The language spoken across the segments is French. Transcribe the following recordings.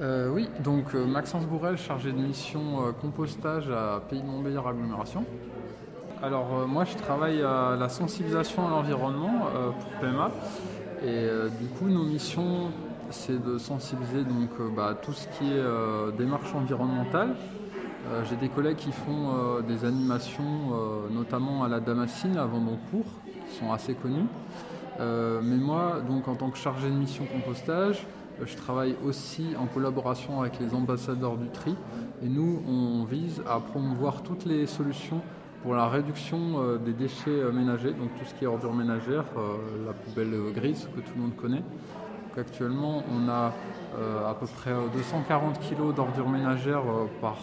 Euh, oui, donc euh, Maxence Bourrel, chargé de mission euh, compostage à Pays de Montbéliard Agglomération. Alors moi je travaille à la sensibilisation à l'environnement pour PMA et du coup nos missions c'est de sensibiliser donc bah, tout ce qui est démarche environnementale. J'ai des collègues qui font des animations notamment à la Damascine à Vendoncourt qui sont assez connues. mais moi donc en tant que chargé de mission compostage, je travaille aussi en collaboration avec les ambassadeurs du tri et nous, on vise à promouvoir toutes les solutions pour la réduction euh, des déchets euh, ménagers, donc tout ce qui est ordures ménagères, euh, la poubelle grise que tout le monde connaît. actuellement, on a à peu près 240 kg d'ordures ménagères par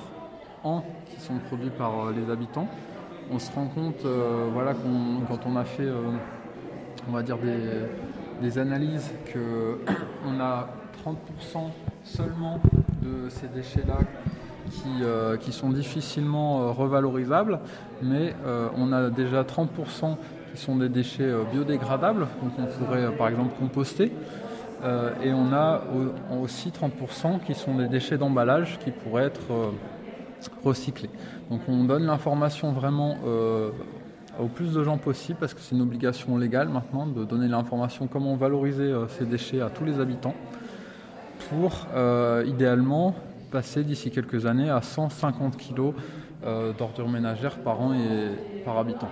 an qui sont produits par les habitants. On se rend compte, voilà, quand on a fait, on va dire des, des analyses, qu'on a 30% seulement de ces déchets-là qui, euh, sont difficilement euh, revalorisables, mais euh, on a déjà 30% qui sont des déchets biodégradables, donc on pourrait par exemple composter, et on a aussi 30% qui sont des déchets d'emballage qui pourraient être recyclés. Donc on donne l'information vraiment au plus de gens possible parce que c'est une obligation légale maintenant de donner l'information comment valoriser ces déchets à tous les habitants pour euh, idéalement passer d'ici quelques années à 150 kg euh, d'ordures ménagères par an et par habitant.